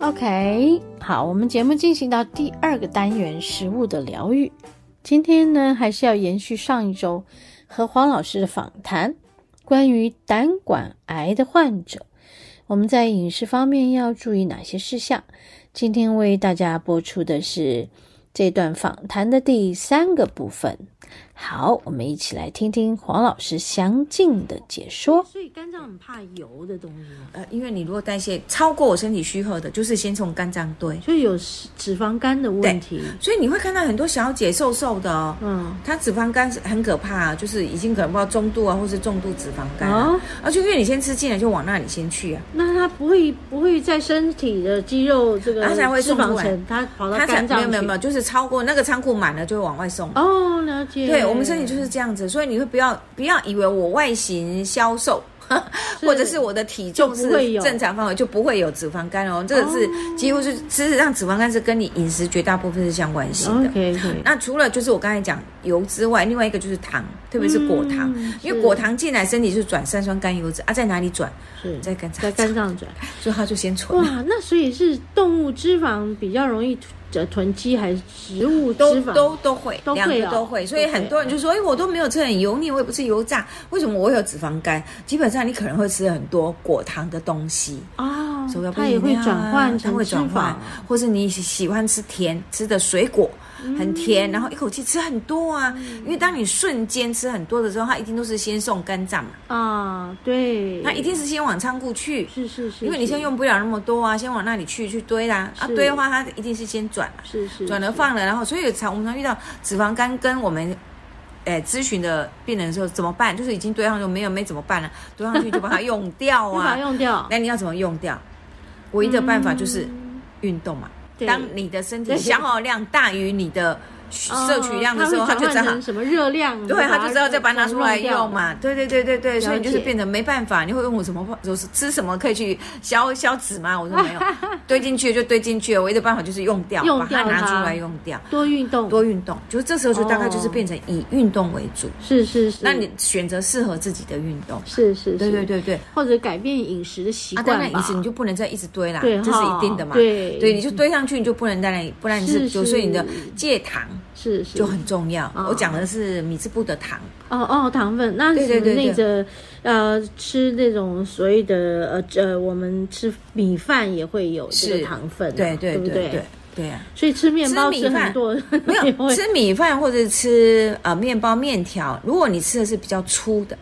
OK，好，我们节目进行到第二个单元——食物的疗愈。今天呢，还是要延续上一周和黄老师的访谈，关于胆管癌的患者，我们在饮食方面要注意哪些事项？今天为大家播出的是这段访谈的第三个部分。好，我们一起来听听黄老师详尽的解说。所以肝脏很怕油的东西呃，因为你如果代谢超过我身体负荷的，就是先从肝脏堆，所以有脂肪肝的问题。所以你会看到很多小姐瘦瘦的哦，嗯，她脂肪肝是很可怕，就是已经可能不知道中度啊，或是重度脂肪肝啊。哦、而且因为你先吃进来，就往那里先去啊。那它不会不会在身体的肌肉这个，它才会送出来，它跑到肝脏没有没有没有，就是超过那个仓库满了，就会往外送。哦，了解。对。我们身体就是这样子，所以你会不要不要以为我外形消瘦，或者是我的体重是正常范围就不会有脂肪肝哦。这个是几乎是事实上脂肪肝是跟你饮食绝大部分是相关性的。那除了就是我刚才讲油之外，另外一个就是糖，特别是果糖，因为果糖进来身体就转三酸甘油脂啊，在哪里转？是在肝脏，在肝脏转，所以它就先存。哇，那所以是动物脂肪比较容易。这囤积还是植物脂肪都都都会，两个都会，所以很多人就说：“哎，我都没有吃很油腻，我也不吃油炸，为什么我会有脂肪肝？”基本上你可能会吃很多果糖的东西啊，它也会转换成脂肪，或是你喜欢吃甜吃的水果。很甜，然后一口气吃很多啊，因为当你瞬间吃很多的时候，它一定都是先送肝脏嘛。啊，对，它一定是先往仓库去。是是是。因为你现在用不了那么多啊，先往那里去去堆啦。啊，堆的话，它一定是先转。是是。转了放了，然后所以常我们常遇到脂肪肝跟我们，诶咨询的病人说怎么办？就是已经堆上就没有没怎么办了，堆上去就把它用掉啊。把它用掉。那你要怎么用掉？唯一的办法就是运动嘛。当你的身体消耗量大于你的摄取量的时候，它就只好什么热量，对，它就知道再把它拿出来用嘛。对对对对对，所以你就是变得没办法。你会问我什么？就是吃什么可以去消消脂吗？我说没有，堆进去就堆进去了。唯一的办法就是用掉，把它拿出来用掉。多运动，多运动，就是这时候就大概就是变成以运动为主。是是是，那你选择适合自己的运动。是是，对对对对，或者改变饮食的习惯。当然饮食你就不能再一直堆啦，这是一定的嘛。对对，你就堆上去，你就不能再，不然你是就所以你的戒糖。是，是就很重要。哦、我讲的是米字部的糖。哦哦，糖分。那是那个呃，吃那种所谓的呃呃，我们吃米饭也会有这个糖分，啊，对对对对对。所以吃面包吃很多吃米饭没有 吃米饭或者吃呃面包面条，如果你吃的是比较粗的。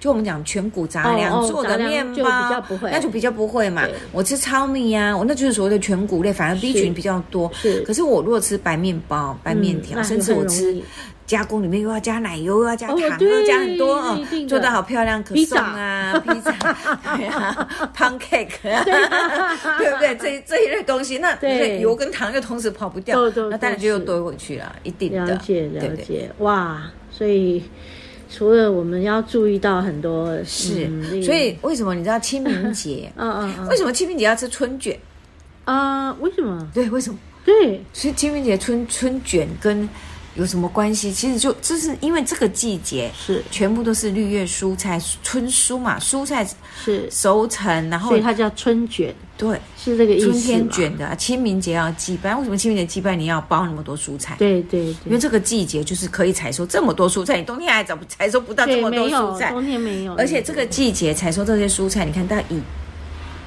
就我们讲全谷杂粮做的面包，那就比较不会嘛。我吃糙米呀，我那就是所谓的全谷类，反而 B 群比较多。是，可是我如果吃白面包、白面条，甚至我吃加工里面又要加奶油，又要加糖，又要加很多哦，做的好漂亮，可颂啊、披萨、对啊、pancake 啊，对。不对？这这一类东西，那油跟糖又同时跑不掉，那当然就又堆回去了，一定的。了解了解，哇，所以。除了我们要注意到很多是，所以为什么你知道清明节？嗯嗯嗯，为什么清明节要吃春卷？啊，为什么？对，为什么？对，所以清明节春春卷跟有什么关系？其实就就是因为这个季节是全部都是绿叶蔬菜，春蔬嘛，蔬菜是熟成，然后所以它叫春卷。对，是这个意思。春天卷的，清明节要祭拜。为什么清明节祭拜你要包那么多蔬菜？对对，因为这个季节就是可以采收这么多蔬菜，你冬天还找不采收不到这么多蔬菜。冬天没有。而且这个季节采收这些蔬菜，你看它以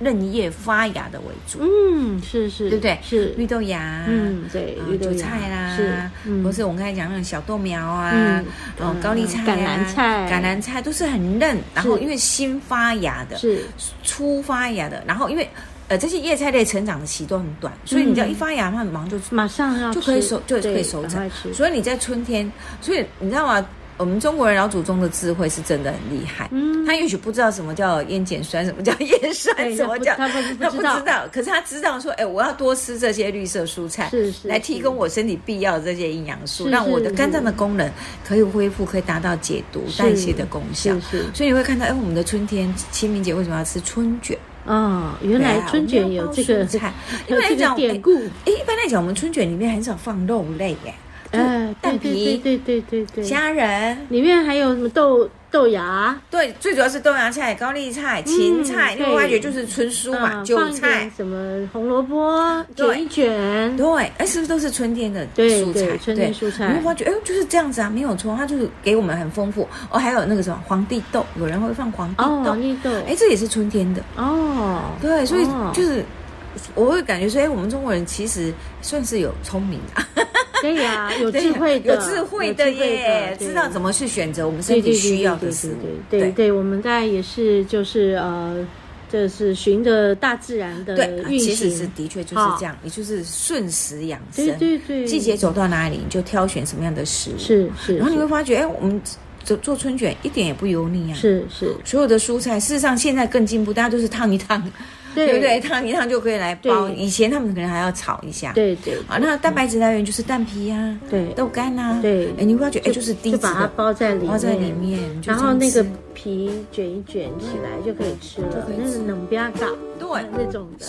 嫩叶发芽的为主。嗯，是是，对不对？是绿豆芽，嗯，对，绿豆菜啦，是，或是我们刚才讲那种小豆苗啊，哦，高丽菜、橄榄菜、橄榄菜都是很嫩，然后因为新发芽的，是初发芽的，然后因为。呃，这些叶菜类成长的期都很短，所以你只要一发芽，它马上就马上要就可以收，就可以收成。所以你在春天，所以你知道吗？我们中国人老祖宗的智慧是真的很厉害。嗯，他也许不知道什么叫烟碱酸，什么叫叶酸，什么叫他不他不知道，可是他知道说，哎，我要多吃这些绿色蔬菜，是是，来提供我身体必要的这些营养素，让我的肝脏的功能可以恢复，可以达到解毒代谢的功效。是是，所以你会看到，哎，我们的春天清明节为什么要吃春卷？哦，原来春卷有这个菜，因为这个典故。哎，一般来讲，我们春卷里面很少放肉类，耶。嗯，蛋皮，对对对对对，虾仁，里面还有什么豆豆芽？对，最主要是豆芽菜、高丽菜、芹菜，因为发觉就是春蔬嘛，韭菜，什么红萝卜，卷一卷，对，哎，是不是都是春天的蔬菜？春天蔬菜，你会发觉，哎，就是这样子啊，没有错，它就是给我们很丰富。哦，还有那个什么皇帝豆，有人会放皇帝豆，皇帝豆，哎，这也是春天的哦。对，所以就是我会感觉说，哎，我们中国人其实算是有聪明的。对呀，有智慧的，有智慧的耶，知道怎么去选择我们身体需要的食物。对对对，我们在也是就是呃，这是循着大自然的运行。其实是的确就是这样，也就是顺时养生。对对对，季节走到哪里，你就挑选什么样的食物。是是，然后你会发觉，哎，我们做做春卷一点也不油腻啊。是是，所有的蔬菜，事实上现在更进步，大家都是烫一烫。对不对？烫一烫就可以来包。以前他们可能还要炒一下。对对。啊，那蛋白质来源就是蛋皮呀，对，豆干呐。对。哎，你不要觉得，哎，就是低就把它包在里面，包在里面，然后那个皮卷一卷起来就可以吃了。那个冷不要搞，对，那种的。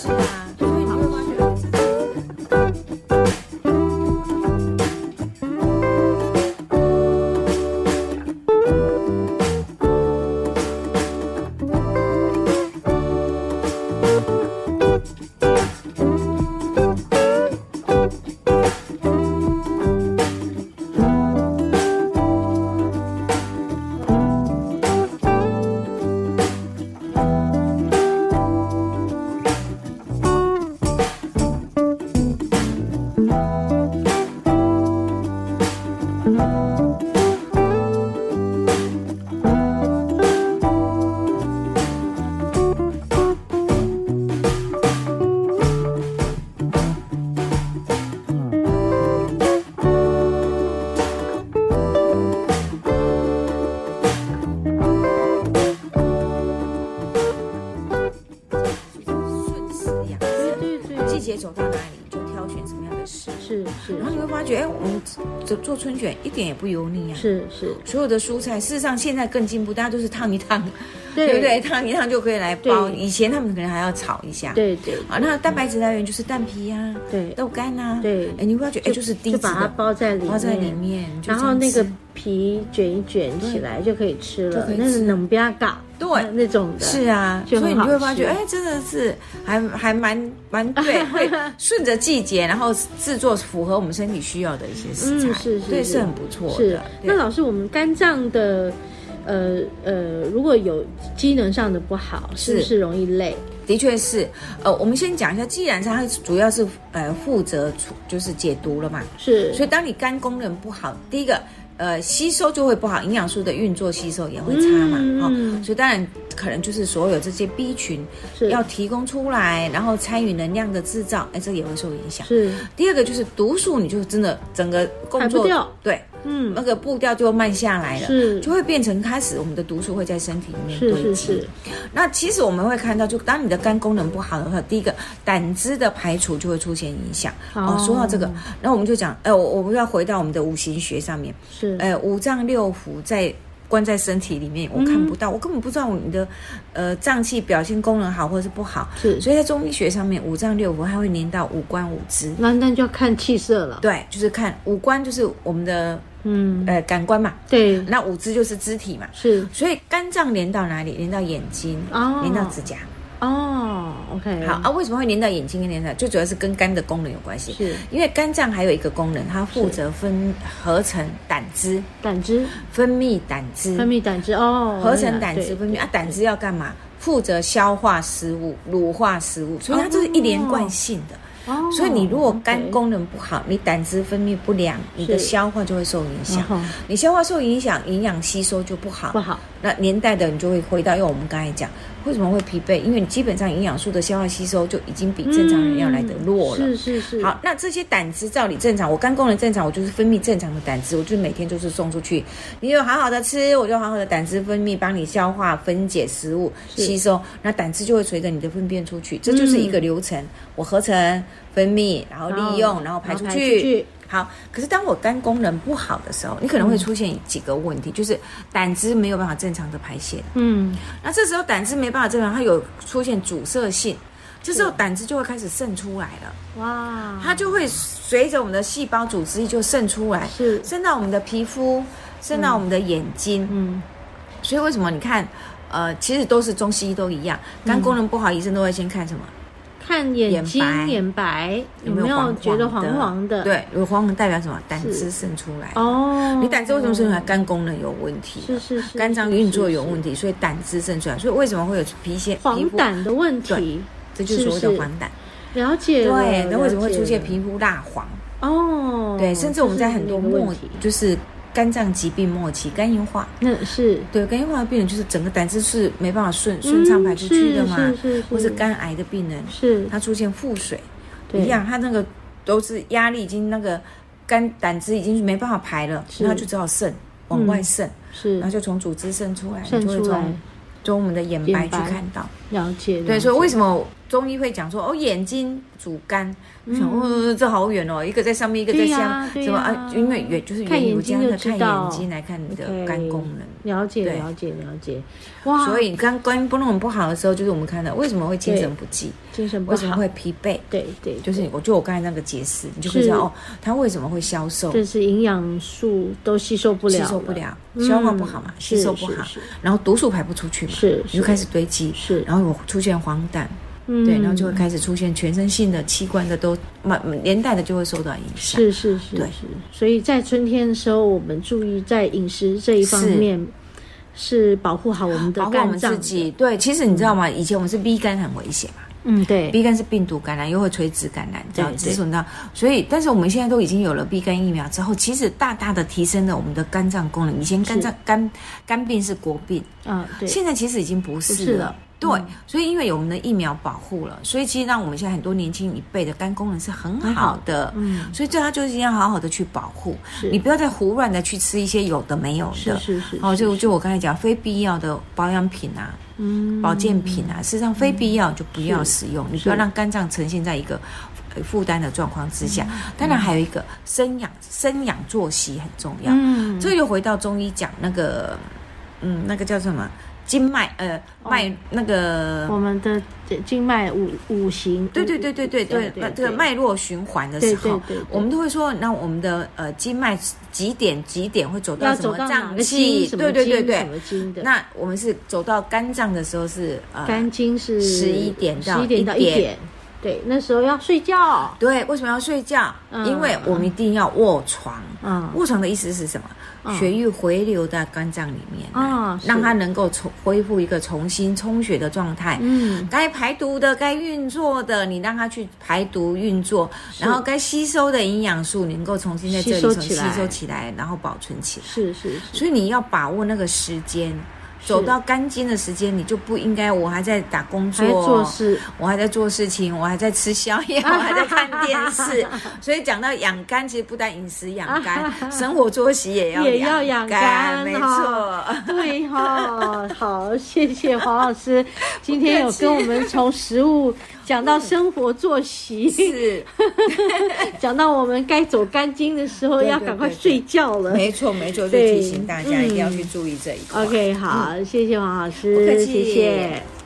做做春卷一点也不油腻啊！是是，所有的蔬菜，事实上现在更进步，大家都是烫一烫，对不对？烫一烫就可以来包。以前他们可能还要炒一下。对对。啊，那蛋白质来源就是蛋皮呀，对，豆干呐，对。哎，你会发觉，哎，就是低脂的，就把它包在里面，包在里面，然后那个皮卷一卷起来就可以吃了。那是冷不要搞。对，那种的是啊，所以你就会发觉，哎，真的是还还蛮蛮对，会顺着季节，然后制作符合我们身体需要的一些食材，嗯、是是对，是很不错的。是，那老师，我们肝脏的，呃呃，如果有机能上的不好，是不是容易累？的确是，呃，我们先讲一下，既然它主要是呃负责就是解毒了嘛，是，所以当你肝功能不好，第一个。呃，吸收就会不好，营养素的运作吸收也会差嘛，哈、嗯哦，所以当然可能就是所有这些 B 群要提供出来，然后参与能量的制造，哎，这也会受影响。是，第二个就是毒素，你就真的整个工作对。嗯，那个步调就慢下来了，是，就会变成开始我们的毒素会在身体里面堆积。是是是。那其实我们会看到，就当你的肝功能不好的话，第一个胆汁的排除就会出现影响。哦，说到这个，那我们就讲，呃，我我们要回到我们的五行学上面，是，呃，五脏六腑在。关在身体里面，我看不到，嗯、我根本不知道你的呃脏器表现功能好或者是不好。是，所以在中医学上面，五脏六腑它会连到五官五肢。那那就要看气色了。对，就是看五官，就是我们的嗯呃感官嘛。对，那五肢就是肢体嘛。是，所以肝脏连到哪里？连到眼睛，哦、连到指甲。哦，OK，好啊，为什么会连到眼睛跟连到？最主要是跟肝的功能有关系。是，因为肝脏还有一个功能，它负责分合成胆汁，胆汁。分泌胆汁，分泌胆汁哦，合成胆汁分泌啊，胆汁要干嘛？负责消化食物、乳化食物，所以它这是一连贯性的。哦，所以你如果肝功能不好，你胆汁分泌不良，你的消化就会受影响。你消化受影响，营养吸收就不好，不好。那年代的你就会回到，因为我们刚才讲。为什么会疲惫？因为你基本上营养素的消化吸收就已经比正常人要来得弱了。嗯、是是是。好，那这些胆汁照理正常，我肝功能正常，我就是分泌正常的胆汁，我就每天就是送出去。你有好好的吃，我就好好的胆汁分泌，帮你消化分解食物吸收，那胆汁就会随着你的粪便出去，这就是一个流程。嗯、我合成、分泌，然后利用，然后排出去。好，可是当我肝功能不好的时候，你可能会出现几个问题，嗯、就是胆汁没有办法正常的排泄。嗯，那这时候胆汁没办法正常，它有出现阻塞性，这时候胆汁就会开始渗出来了。哇，它就会随着我们的细胞组织就渗出来，是渗到我们的皮肤，渗到我们的眼睛。嗯，所以为什么你看，呃，其实都是中西医都一样，肝功能不好，医生都会先看什么？看眼睛，眼白有没有觉得黄黄的？对，有黄黄代表什么？胆汁渗出来哦。你胆汁为什么渗出来？肝功能有问题，是是是，肝脏运作有问题，所以胆汁渗出来。所以为什么会有皮屑？黄疸的问题，这就是所谓的黄疸。了解。对，那为什么会出现皮肤蜡黄？哦，对，甚至我们在很多末就是。肝脏疾病末期，肝硬化，那是。对肝硬化的病人，就是整个胆汁是没办法顺顺畅排出去的嘛，是是是，或是肝癌的病人，是。他出现腹水，一样，他那个都是压力已经那个肝胆汁已经没办法排了，所以他就只好渗往外渗，是，然后就从组织渗出来，渗出来，从我们的眼白去看到，了解，对，所以为什么中医会讲说哦，眼睛主肝？我想，哦，这好远哦，一个在上面，一个在下，什么啊？因为远就是远古家的看眼睛来看你的肝功能，了解了解了解。哇，所以肝肝功能不好的时候，就是我们看到为什么会精神不济，精神不好，为什么会疲惫？对对，就是我就我刚才那个解释，你就会知道哦，它为什么会消瘦？这是营养素都吸收不了，吸收不了，消化不好嘛，吸收不好，然后毒素排不出去嘛，是，就开始堆积，是，然后我出现黄疸。对，然后就会开始出现全身性的器官的都，连带的就会受到影响。是是是，对是。所以在春天的时候，我们注意在饮食这一方面，是保护好我们的肝脏。自己对，其实你知道吗？以前我们是 B 肝很危险嘛。嗯，对。B 肝是病毒感染，又会垂直感染，这样子。那所以，但是我们现在都已经有了 B 肝疫苗之后，其实大大的提升了我们的肝脏功能。以前肝脏肝肝病是国病，嗯，对。现在其实已经不是了。对，所以因为有我们的疫苗保护了，所以其实让我们现在很多年轻一辈的肝功能是很好的。嗯，所以这它就是要好好的去保护。是，你不要再胡乱的去吃一些有的没有的。是是是。哦，就就我刚才讲非必要的保养品啊，嗯，保健品啊，事实上非必要就不要使用。你不要让肝脏呈现在一个负担的状况之下。当然还有一个生养生养作息很重要。嗯，这又回到中医讲那个，嗯，那个叫什么？经脉呃脉那个我们的经脉五五行，对对对对对对，那这个脉络循环的时候，我们都会说，那我们的呃经脉几点几点会走到什么脏器？对对对对，那我们是走到肝脏的时候是呃肝经是十一点到十一点到一点。对，那时候要睡觉。对，为什么要睡觉？嗯、因为我们一定要卧床。嗯，卧床的意思是什么？嗯、血液回流到肝脏里面，啊、嗯，让它能够重恢复一个重新充血的状态。嗯，该排毒的、该运作的，你让它去排毒运作，然后该吸收的营养素，你能够重新在这里从吸收起来，然后保存起来。是是是。所以你要把握那个时间。走到肝经的时间，你就不应该。我还在打工作，做事，我还在做事情，我还在吃宵夜，我还在看电视。所以讲到养肝，其实不但饮食养肝，生活作息也要也要养肝，没错。对哈，好，谢谢黄老师，今天有跟我们从食物讲到生活作息，是 讲到我们该走干经的时候要赶快睡觉了。没错，没错，就提醒大家一定要去注意这一块。OK，好。好，谢谢黄老师，不客气，谢谢。